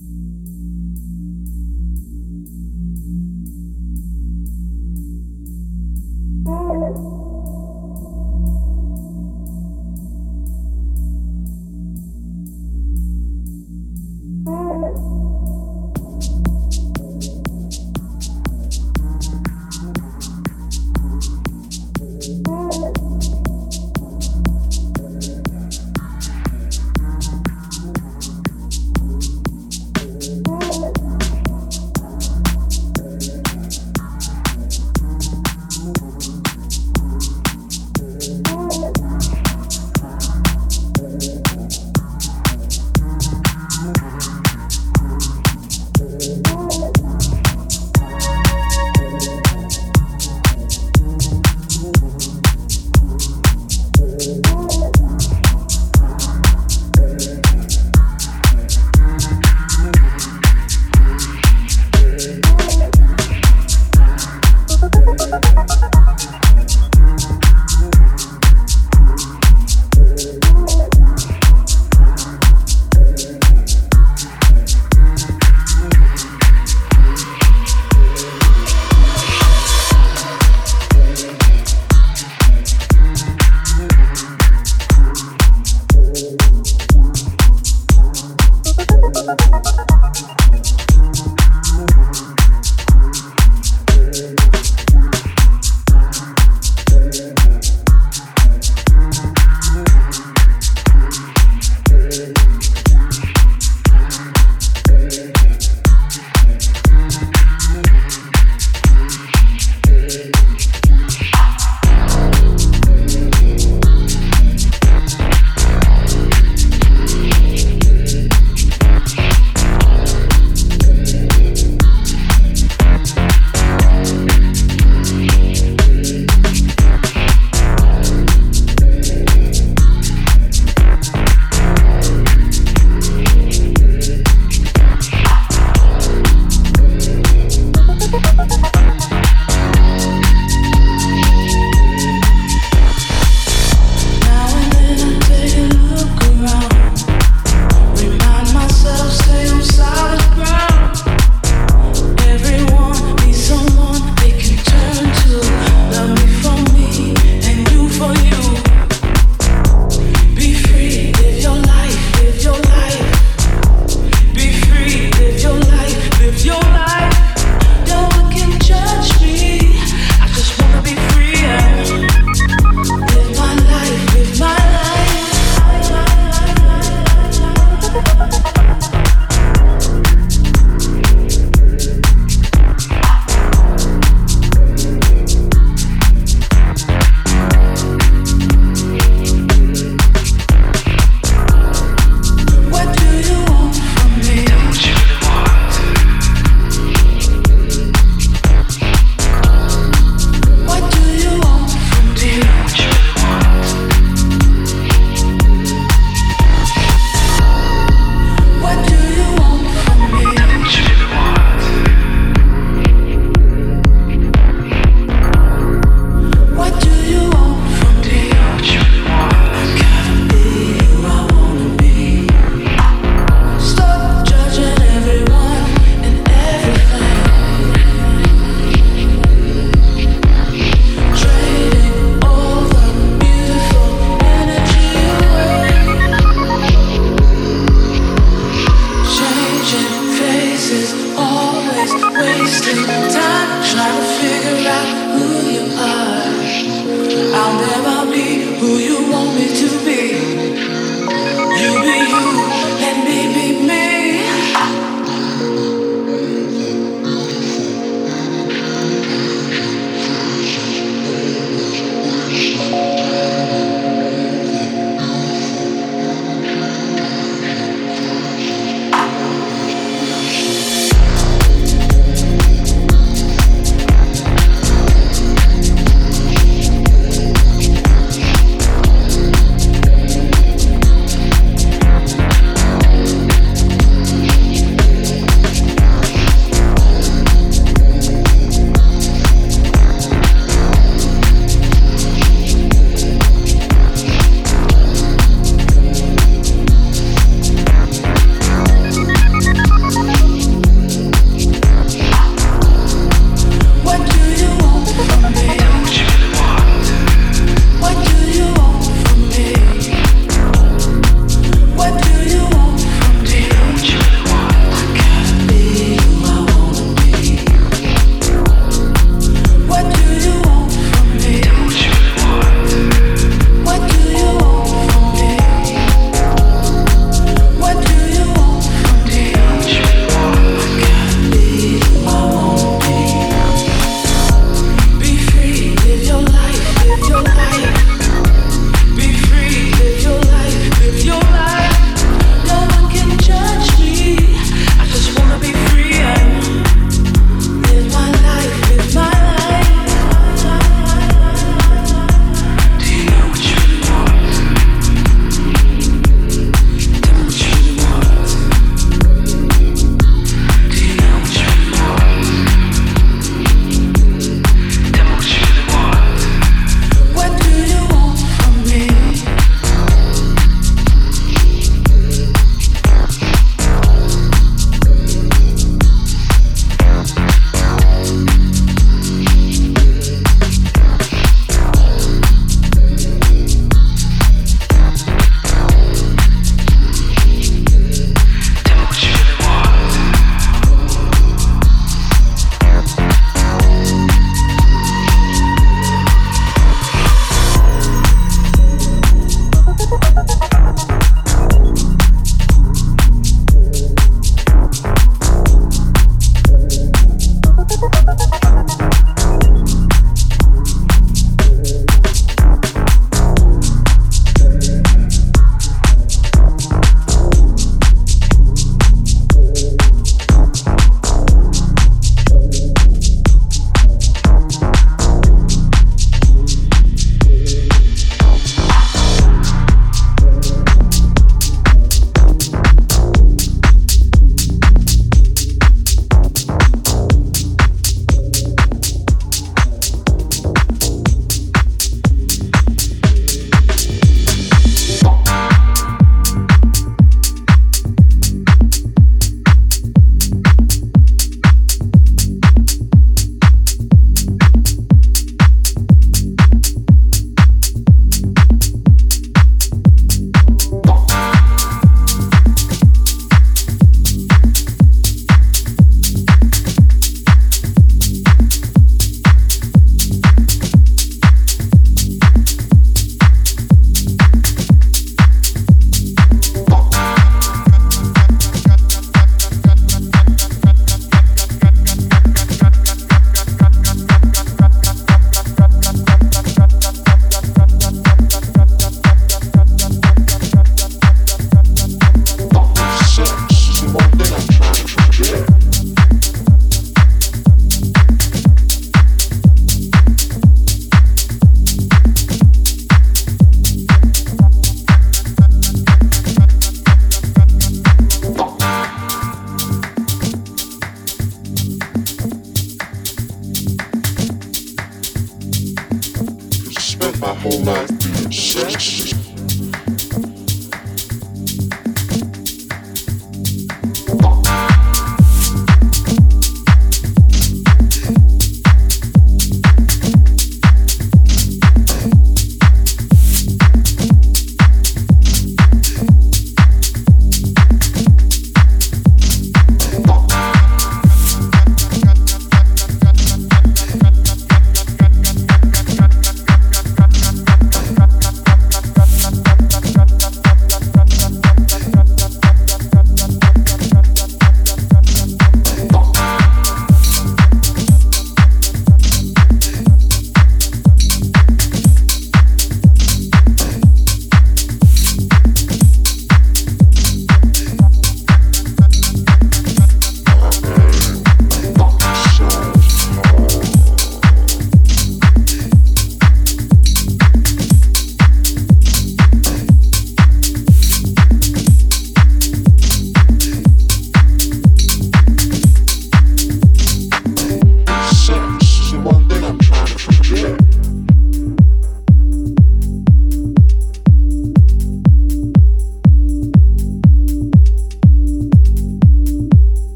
you